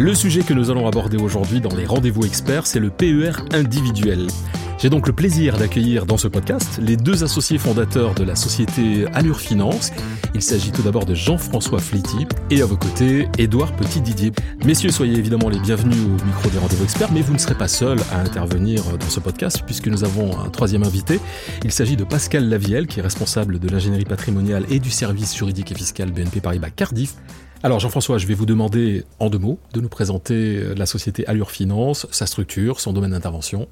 Le sujet que nous allons aborder aujourd'hui dans les rendez-vous experts, c'est le PER individuel. J'ai donc le plaisir d'accueillir dans ce podcast les deux associés fondateurs de la société Allure Finance. Il s'agit tout d'abord de Jean-François Fliti et à vos côtés, Édouard Petit-Didier. Messieurs, soyez évidemment les bienvenus au micro des rendez-vous experts, mais vous ne serez pas seuls à intervenir dans ce podcast puisque nous avons un troisième invité. Il s'agit de Pascal Lavielle, qui est responsable de l'ingénierie patrimoniale et du service juridique et fiscal BNP Paribas Cardiff. Alors Jean-François, je vais vous demander en deux mots de nous présenter la société Allure Finance, sa structure, son domaine d'intervention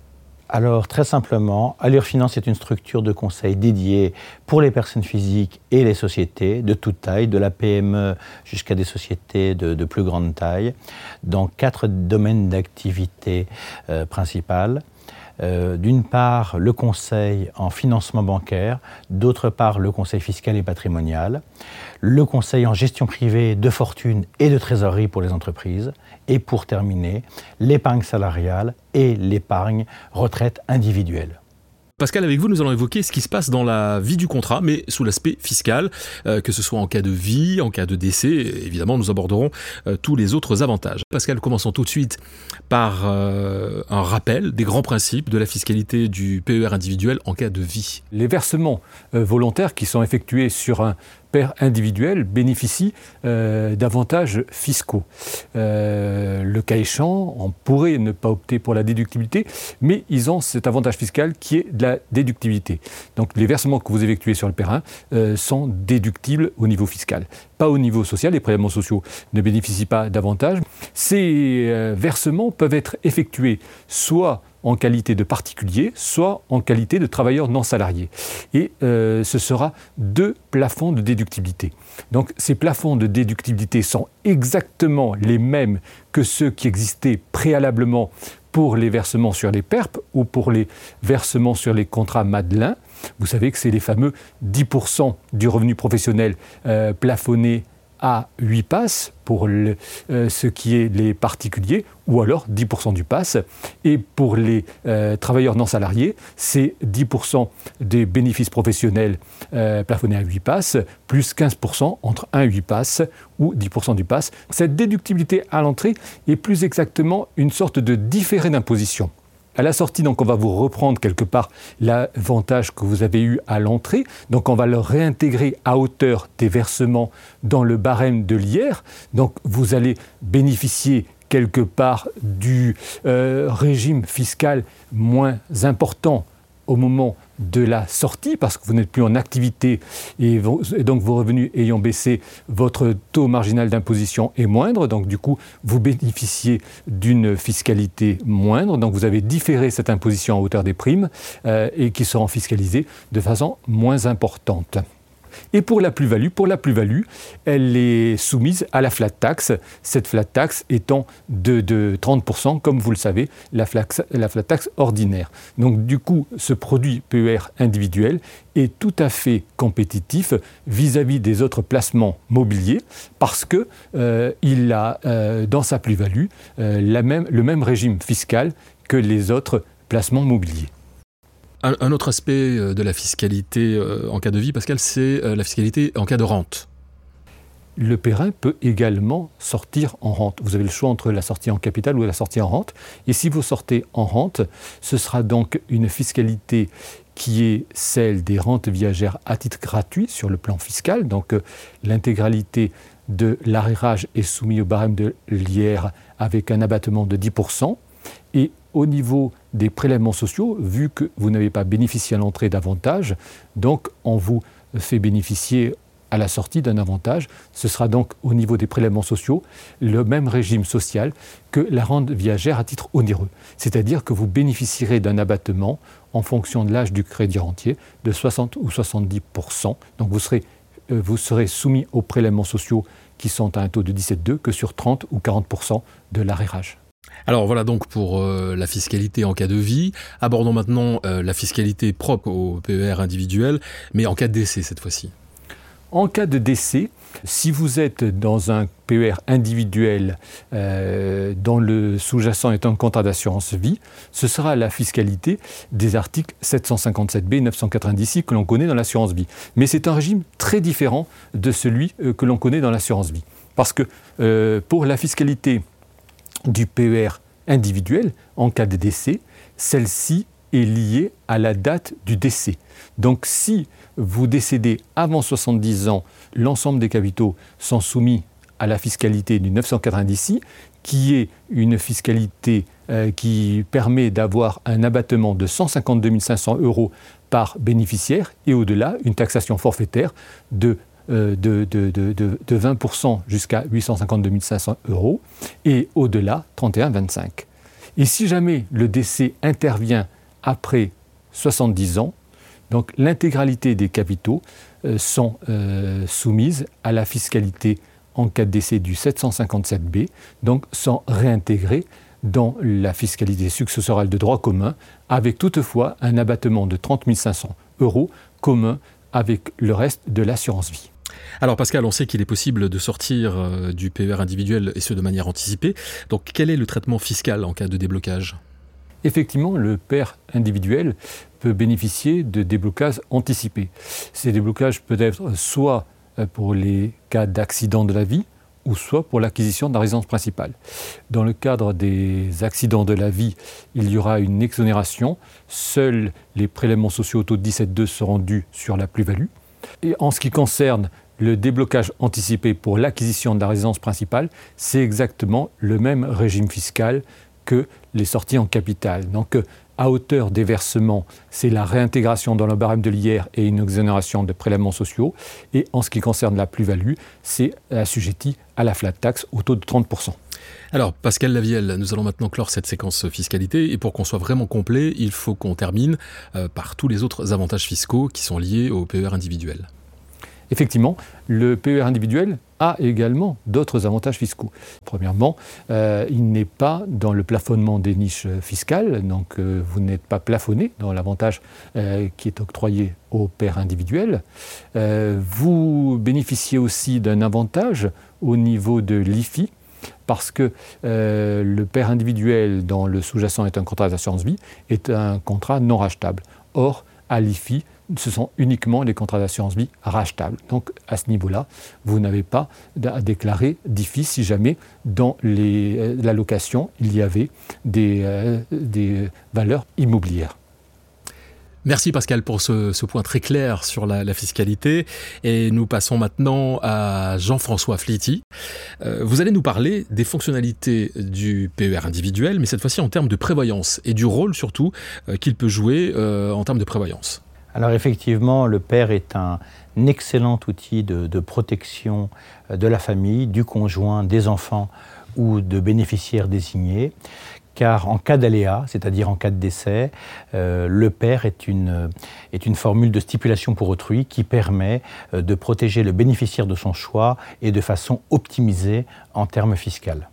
alors très simplement, Allure Finance est une structure de conseil dédiée pour les personnes physiques et les sociétés de toute taille, de la PME jusqu'à des sociétés de, plus grande taille, dans quatre domaines d'activité euh, principales. Euh, d'une part le conseil en financement bancaire, d'autre part le conseil fiscal et patrimonial, le conseil en gestion privée de fortune et de trésorerie pour les entreprises, et pour terminer, l'épargne salariale et l'épargne retraite individuelle. Pascal, avec vous, nous allons évoquer ce qui se passe dans la vie du contrat, mais sous l'aspect fiscal, euh, que ce soit en cas de vie, en cas de décès. Évidemment, nous aborderons euh, tous les autres avantages. Pascal, commençons tout de suite par euh, un rappel des grands principes de la fiscalité du PER individuel en cas de vie. Les versements volontaires qui sont effectués sur un père individuel bénéficie euh, d'avantages fiscaux. Euh, le cas échéant, on pourrait ne pas opter pour la déductibilité, mais ils ont cet avantage fiscal qui est de la déductibilité. Donc les versements que vous effectuez sur le périn euh, sont déductibles au niveau fiscal, pas au niveau social. Les prélèvements sociaux ne bénéficient pas d'avantages. Ces versements peuvent être effectués soit en qualité de particulier, soit en qualité de travailleur non salarié. Et euh, ce sera deux plafonds de déductibilité. Donc ces plafonds de déductibilité sont exactement les mêmes que ceux qui existaient préalablement pour les versements sur les PERP ou pour les versements sur les contrats Madelin. Vous savez que c'est les fameux 10% du revenu professionnel euh, plafonné à 8 passes pour euh, ce qui est les particuliers, ou alors 10% du pass. Et pour les euh, travailleurs non salariés, c'est 10% des bénéfices professionnels euh, plafonnés à 8 passes, plus 15% entre 1 et 8 passes, ou 10% du pass. Cette déductibilité à l'entrée est plus exactement une sorte de différé d'imposition. À la sortie, donc, on va vous reprendre quelque part l'avantage que vous avez eu à l'entrée. Donc, on va le réintégrer à hauteur des versements dans le barème de l'IR. Donc, vous allez bénéficier quelque part du euh, régime fiscal moins important au moment de la sortie, parce que vous n'êtes plus en activité et, donc vos revenus ayant baissé, votre taux marginal d'imposition est moindre, donc du coup vous bénéficiez d'une fiscalité moindre, donc vous avez différé cette imposition à hauteur des primes euh, et qui seront fiscalisées de façon moins importante. Et pour la plus-value, pour la plus-value, elle est soumise à la flat tax, cette flat tax étant de, 30%, comme vous le savez, la flat, la flat tax ordinaire. Donc du coup, ce produit PER individuel est tout à fait compétitif vis-à-vis des autres placements mobiliers parce qu'il euh, a euh, dans sa plus-value euh, le même régime fiscal que les autres placements mobiliers. Un, autre aspect euh, de la fiscalité euh, en cas de vie, Pascal, c'est euh, la fiscalité en cas de rente. Le périn peut également sortir en rente. Vous avez le choix entre la sortie en capital ou la sortie en rente. Et si vous sortez en rente, ce sera donc une fiscalité qui est celle des rentes viagères à titre gratuit sur le plan fiscal. Donc l'intégralité de l'arrérage est soumise au barème de l'IR avec un abattement de 10%. Et au niveau des prélèvements sociaux, vu que vous n'avez pas bénéficié à l'entrée d'avantages, donc on vous fait bénéficier à la sortie d'un avantage. Ce sera donc au niveau des prélèvements sociaux le même régime social que la rente viagère à titre onéreux. C'est-à-dire que vous bénéficierez d'un abattement en fonction de l'âge du crédit rentier de 60 ou 70% Donc vous serez, euh, vous serez soumis aux prélèvements sociaux qui sont à un taux de 17,2 que sur 30 ou 40% de l'arrérage. Alors voilà donc pour euh, la fiscalité en cas de vie. Abordons maintenant euh, la fiscalité propre au PER individuel, mais en cas de décès cette fois-ci. En cas de décès, si vous êtes dans un PER individuel euh, dont le sous-jacent est un contrat d'assurance vie, ce sera la fiscalité des articles 757B et 990 que l'on connaît dans l'assurance vie. Mais c'est un régime très différent de celui que l'on connaît dans l'assurance vie. Parce que pour la fiscalité du PER individuel en cas de décès, celle-ci est liée à la date du décès. Donc si vous décédez avant 70 ans, l'ensemble des capitaux sont soumis à la fiscalité du 990 qui est une fiscalité euh, qui permet d'avoir un abattement de 152 500 euros par bénéficiaire et au-delà une taxation forfaitaire de, euh, de, de 20% jusqu'à 852 500 euros et au-delà 31,25. Et si jamais le décès intervient après 70 ans, donc l'intégralité des capitaux euh, sont euh, soumises à la fiscalité en cas de décès du 757B, donc sont réintégrées dans la fiscalité successorale de droit commun, avec toutefois un abattement de 30 500 euros commun avec le reste de l'assurance vie. Alors Pascal, on sait qu'il est possible de sortir euh, du PER individuel et ce de manière anticipée. Donc quel est le traitement fiscal en cas de déblocage? Effectivement, le PER individuel peut bénéficier de déblocages anticipés. Ces déblocages peuvent être soit euh, pour les cas d'accident de la vie, ou soit pour l'acquisition de la résidence principale. Dans le cadre des accidents de la vie, il y aura une exonération. Seuls les prélèvements sociaux au taux de 17,2 seront dus sur la plus-value. Et en ce qui concerne le déblocage anticipé pour l'acquisition de la résidence principale, c'est exactement le même régime fiscal que les sorties en capital. Donc, à hauteur des versements, c'est la réintégration dans le barème de l'IR et une exonération de prélèvements sociaux. Et en ce qui concerne la plus-value, c'est assujetti à la flat tax au taux de 30%. Alors, Pascal Lavielle, nous allons maintenant clore cette séquence fiscalité. Et pour qu'on soit vraiment complet, il faut qu'on termine euh, par tous les autres avantages fiscaux qui sont liés au PER individuel. Effectivement, le PER individuel a également d'autres avantages fiscaux. Premièrement, euh, il n'est pas dans le plafonnement des niches fiscales, donc euh, vous n'êtes pas plafonné dans l'avantage qui est octroyé au PER individuel. vous bénéficiez aussi d'un avantage au niveau de l'IFI, parce que le PER individuel dont le sous-jacent est un contrat d'assurance vie est un contrat non rachetable. Or, à l'IFI, ce sont uniquement les contrats d'assurance vie rachetables. Donc à ce niveau-là, vous n'avez pas à déclarer d'IFI si jamais dans euh, la location il y avait des, euh, des valeurs immobilières. Merci Pascal pour ce, point très clair sur la, fiscalité. Et nous passons maintenant à Jean-François Fliti. Euh, vous allez nous parler des fonctionnalités du PER individuel, mais cette fois-ci en termes de prévoyance et du rôle surtout qu'il peut jouer en termes de prévoyance. Alors effectivement, le père est un excellent outil de, protection euh, de la famille, du conjoint, des enfants ou de bénéficiaires désignés car en cas d'aléa, c'est-à-dire en cas de décès, euh, le père est une, est une formule de stipulation pour autrui qui permet euh, de protéger le bénéficiaire de son choix et de façon optimisée en termes fiscaux.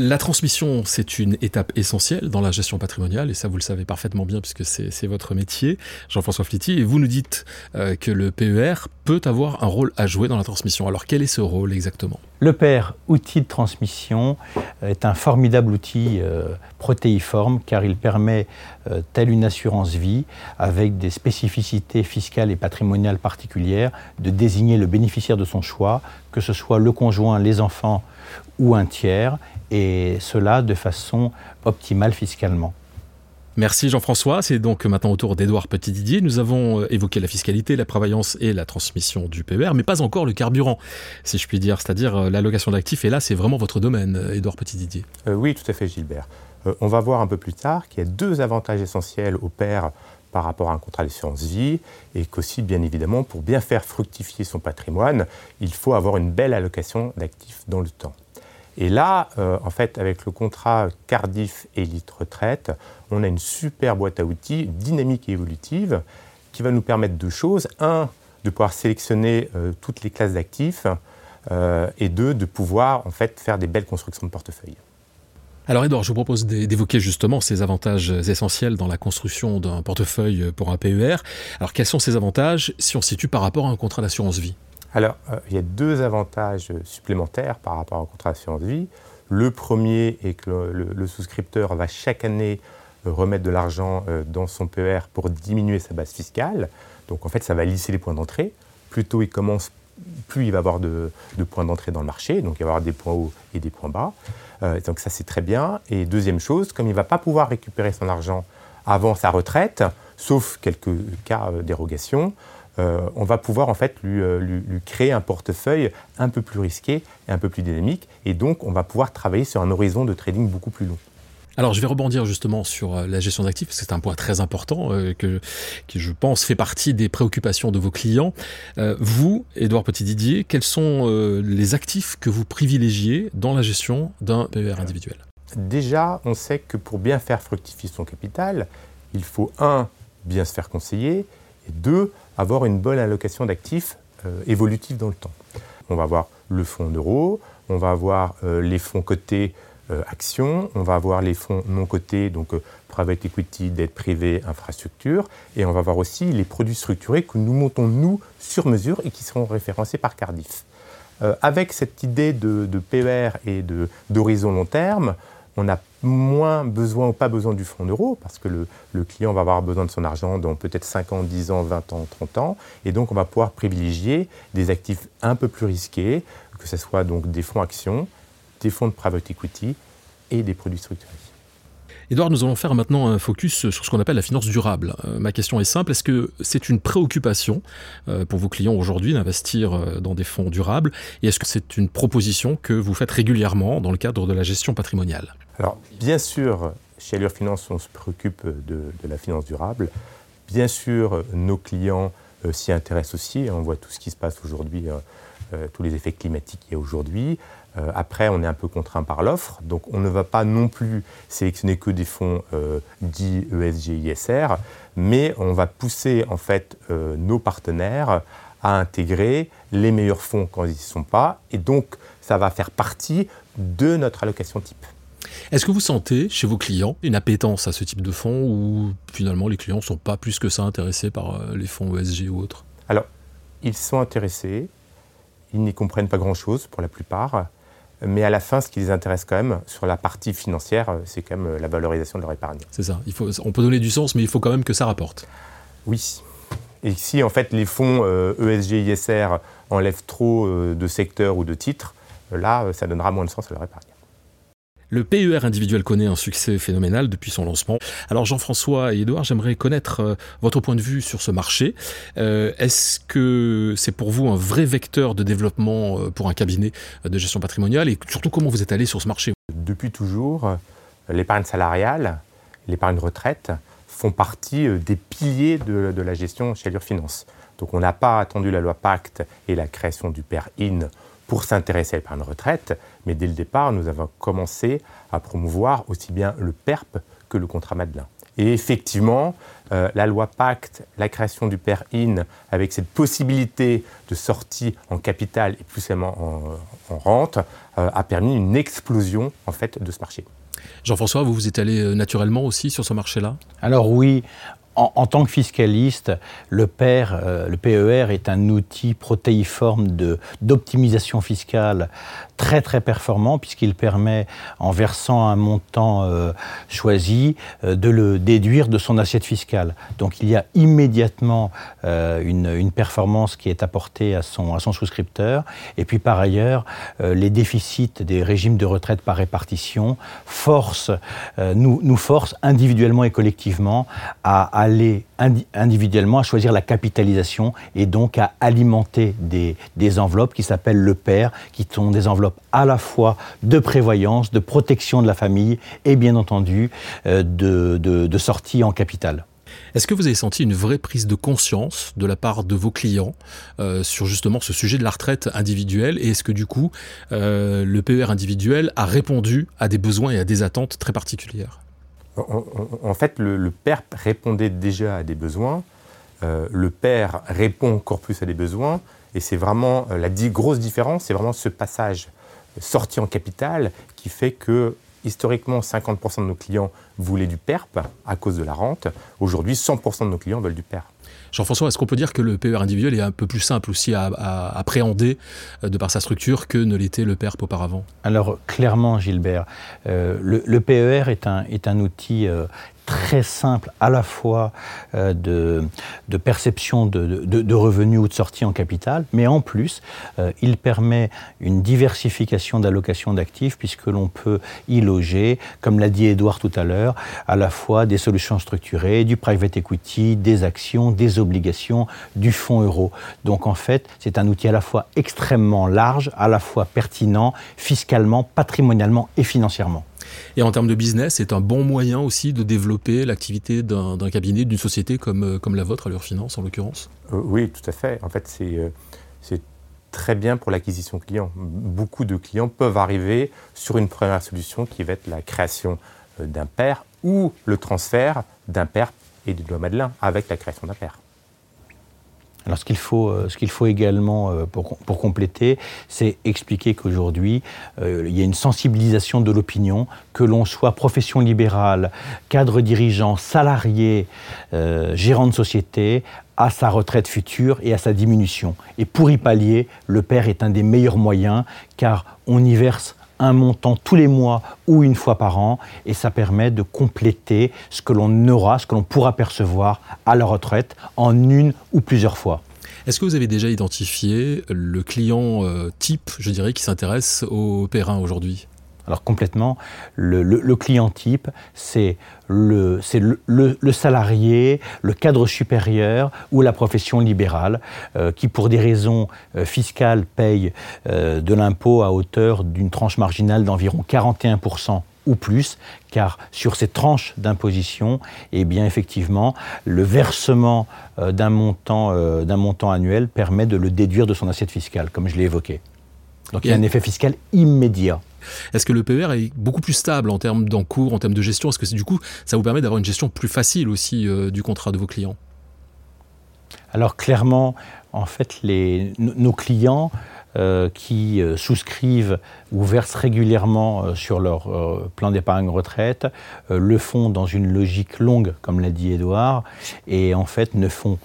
La transmission, c'est une étape essentielle dans la gestion patrimoniale, et ça vous le savez parfaitement bien puisque c'est votre métier, Jean-François Fliti, et vous nous dites euh, que le PER peut avoir un rôle à jouer dans la transmission. Alors quel est ce rôle exactement? Le PER, outil de transmission, est un formidable outil euh, protéiforme car il permet, euh, telle une assurance vie, avec des spécificités fiscales et patrimoniales particulières, de désigner le bénéficiaire de son choix, que ce soit le conjoint, les enfants ou un tiers, et cela de façon optimale fiscalement. Merci Jean-François. C'est donc maintenant au tour d'Edouard Petit-Didier. Nous avons euh, évoqué la fiscalité, la prévoyance et la transmission du PER, mais pas encore le carburant, si je puis dire, c'est-à-dire euh, l'allocation d'actifs. Et là, c'est vraiment votre domaine, Edouard Petit-Didier. Euh, oui, tout à fait, Gilbert. on va voir un peu plus tard qu'il y a deux avantages essentiels au PER par rapport à un contrat d'assurance vie et qu'aussi, bien évidemment, pour bien faire fructifier son patrimoine, il faut avoir une belle allocation d'actifs dans le temps. Et là, euh, en fait, avec le contrat Cardiff Elite Retraite, on a une super boîte à outils dynamique et évolutive qui va nous permettre deux choses. Un, de pouvoir sélectionner euh, toutes les classes d'actifs euh, et deux, de pouvoir en fait faire des belles constructions de portefeuille. Alors Edouard, je vous propose d'évoquer justement ces avantages essentiels dans la construction d'un portefeuille pour un PER. Alors quels sont ces avantages si on situe par rapport à un contrat d'assurance vie? Alors, euh, il y a deux avantages supplémentaires par rapport au contrat d'assurance vie. Le premier est que le, souscripteur va chaque année remettre de l'argent euh, dans son PER pour diminuer sa base fiscale. Donc en fait, ça va lisser les points d'entrée. Plus tôt il commence, plus il va avoir de, points d'entrée dans le marché, donc il va avoir des points hauts et des points bas. Euh, donc ça c'est très bien. Et deuxième chose, comme il ne va pas pouvoir récupérer son argent avant sa retraite, sauf quelques cas euh, euh, on va pouvoir en fait lui, lui, créer un portefeuille un peu plus risqué et un peu plus dynamique. Et donc on va pouvoir travailler sur un horizon de trading beaucoup plus long. Alors je vais rebondir justement sur euh, la gestion d'actifs, parce que c'est un point très important euh, que, qui, je pense, fait partie des préoccupations de vos clients. Euh, vous, Édouard Petit-Didier, quels sont les actifs que vous privilégiez dans la gestion d'un PER individuel? Déjà, on sait que pour bien faire fructifier son capital, il faut, un, bien se faire conseiller, et deux, avoir une bonne allocation d'actifs évolutifs dans le temps. On va avoir le fonds euro, on va avoir les fonds cotés actions, on va avoir les fonds non cotés, donc euh, private equity, dette privée, infrastructure, et on va avoir aussi les produits structurés que nous montons nous sur mesure et qui seront référencés par Cardiff. Euh, avec cette idée de, PER et d'horizon long terme, on a moins besoin ou pas besoin du fonds euro parce que le, le, client va avoir besoin de son argent dans peut-être 5 ans, 10 ans, 20 ans, 30 ans. Et donc, on va pouvoir privilégier des actifs un peu plus risqués, que ce soit donc des fonds actions, des fonds de private equity et des produits structurés. Edouard, nous allons faire maintenant un focus sur ce qu'on appelle la finance durable. Euh, ma question est simple, est-ce que c'est une préoccupation euh, pour vos clients aujourd'hui d'investir euh, dans des fonds durables? Et est-ce que c'est une proposition que vous faites régulièrement dans le cadre de la gestion patrimoniale? Alors, bien sûr, chez Allure Finance, on se préoccupe de, la finance durable. Bien sûr, nos clients s'y intéressent aussi. On voit tout ce qui se passe aujourd'hui, tous les effets climatiques qu'il y a aujourd'hui. Euh, après, on est un peu contraint par l'offre, donc on ne va pas non plus sélectionner que des fonds euh, dits ESG, ISR, mais on va pousser en fait euh, nos partenaires à intégrer les meilleurs fonds quand ils n'y sont pas, et donc ça va faire partie de notre allocation type. Est-ce que vous sentez chez vos clients une appétence à ce type de fonds ou finalement les clients ne sont pas plus que ça intéressés par les fonds ESG ou autres? Alors, ils sont intéressés, ils n'y comprennent pas grand-chose pour la plupart. Mais à la fin, ce qui les intéresse quand même, sur la partie financière, euh, c'est quand même euh, la valorisation de leur épargne. C'est ça. Il faut, on peut donner du sens, mais il faut quand même que ça rapporte. Oui. Et si en fait les fonds ESG, euh, e ISR enlèvent trop de secteurs ou de titres, là, ça donnera moins de sens à leur épargne. Le PER individuel connaît un succès phénoménal depuis son lancement. Alors Jean-François et Edouard, j'aimerais connaître euh, votre point de vue sur ce marché. Euh, est-ce que c'est pour vous un vrai vecteur de développement euh, pour un cabinet de gestion patrimoniale? Et surtout comment vous êtes allé sur ce marché? Depuis toujours, l'épargne salariale, l'épargne retraite font partie des piliers de, la gestion chez Allure Finance. Donc on n'a pas attendu la loi Pacte et la création du PER-IN pour s'intéresser à l'épargne retraite, mais dès le départ, nous avons commencé à promouvoir aussi bien le PERP que le contrat Madelin. Et effectivement, euh, la loi Pacte, la création du PER-IN, avec cette possibilité de sortie en capital et plus seulement en, rente, euh, a permis une explosion en fait de ce marché. Jean-François, vous vous êtes allé euh, naturellement aussi sur ce marché-là? Alors oui, en, tant que fiscaliste, le PER, le PER est un outil protéiforme d'optimisation fiscale très très performant puisqu'il permet, en versant un montant euh, choisi, euh, de le déduire de son assiette fiscale. Donc il y a immédiatement euh, une, une, performance qui est apportée à son, à son souscripteur. Et puis par ailleurs, les déficits des régimes de retraite par répartition forcent, nous, nous forcent individuellement et collectivement à aller individuellement à choisir la capitalisation et donc à alimenter des, enveloppes qui s'appellent le PER, qui sont des enveloppes à la fois de prévoyance, de protection de la famille et bien entendu euh, de, sortie en capital. Est-ce que vous avez senti une vraie prise de conscience de la part de vos clients euh, sur justement ce sujet de la retraite individuelle? Et est-ce que du coup euh, le PER individuel a répondu à des besoins et à des attentes très particulières? En, fait, le, PERP répondait déjà à des besoins. le PER répond encore plus à des besoins. Et c'est vraiment la grosse différence, c'est vraiment ce passage sortie en capital qui fait que historiquement 50% de nos clients voulaient du PERP à cause de la rente. Aujourd'hui, 100% de nos clients veulent du PERP. Jean-François, est-ce qu'on peut dire que le PER individuel est un peu plus simple aussi à, appréhender euh, de par sa structure que ne l'était le PERP auparavant? Alors clairement, Gilbert, euh, le, PER est un, est un outil euh, très simple à la fois euh, de, perception de, revenus ou de sortie en capital, mais en plus, euh, il permet une diversification d'allocation d'actifs puisque l'on peut y loger, comme l'a dit Edouard tout à l'heure, à la fois des solutions structurées, du private equity, des actions, des obligations, du fonds euro. Donc en fait, c'est un outil à la fois extrêmement large, à la fois pertinent, fiscalement, patrimonialement et financièrement. Et en termes de business, c'est un bon moyen aussi de développer l'activité d'un cabinet, d'une société comme, euh, la vôtre, à leur finance en l'occurrence? Euh, Oui, tout à fait. En fait, euh, c'est très bien pour l'acquisition client. Beaucoup de clients peuvent arriver sur une première solution qui va être la création d'un père ou le transfert d'un père et du doigt Madelin avec la création d'un père. Alors ce qu'il faut, euh, faut également euh, pour, pour compléter, c'est expliquer qu'aujourd'hui, euh, il y a une sensibilisation de l'opinion, que l'on soit profession libérale, cadre dirigeant, salarié, gérant de société, à sa retraite future et à sa diminution. Et pour y pallier, le père est un des meilleurs moyens car on y verse un montant tous les mois ou une fois par an, et ça permet de compléter ce que l'on aura, ce que l'on pourra percevoir à la retraite en une ou plusieurs fois. Est-ce que vous avez déjà identifié le client euh, type, je dirais, qui s'intéresse au Perrin aujourd'hui? Alors complètement, le, client type, c'est le, le, salarié, le cadre supérieur ou la profession libérale euh, qui, pour des raisons euh, fiscales, paye euh, de l'impôt à hauteur d'une tranche marginale d'environ 41% ou plus, car sur ces tranches d'imposition, eh bien effectivement, le versement d'un montant, d'un montant annuel permet de le déduire de son assiette fiscale, comme je l'ai évoqué. Donc il y a un effet fiscal immédiat. Est-ce que le PER est beaucoup plus stable en termes d'encours, en termes de gestion? Est-ce que du coup, ça vous permet d'avoir une gestion plus facile aussi euh, du contrat de vos clients? Alors clairement, en fait, nos clients euh, qui euh, souscrivent ou versent régulièrement sur leur plan d'épargne retraite le font dans une logique longue, comme l'a dit Edouard, et en fait ne font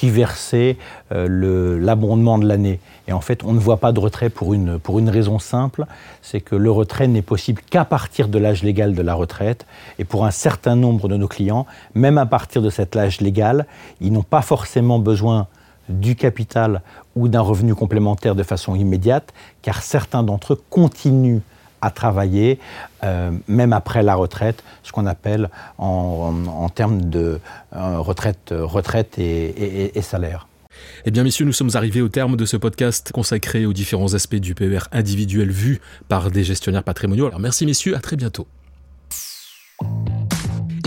qui versait euh, l'abondement de l'année. Et en fait, on ne voit pas de retrait pour une, pour une raison simple, c'est que le retrait n'est possible qu'à partir de l'âge légal de la retraite. Et pour un certain nombre de nos clients, même à partir de cet âge légal, ils n'ont pas forcément besoin du capital ou d'un revenu complémentaire de façon immédiate, car certains d'entre eux continuent à travailler, euh, même après la retraite, ce qu'on appelle en, termes de euh, retraite, retraite et, et, salaire. Eh bien, messieurs, nous sommes arrivés au terme de ce podcast consacré aux différents aspects du PER individuel vu par des gestionnaires patrimoniaux. Alors, merci, messieurs, à très bientôt.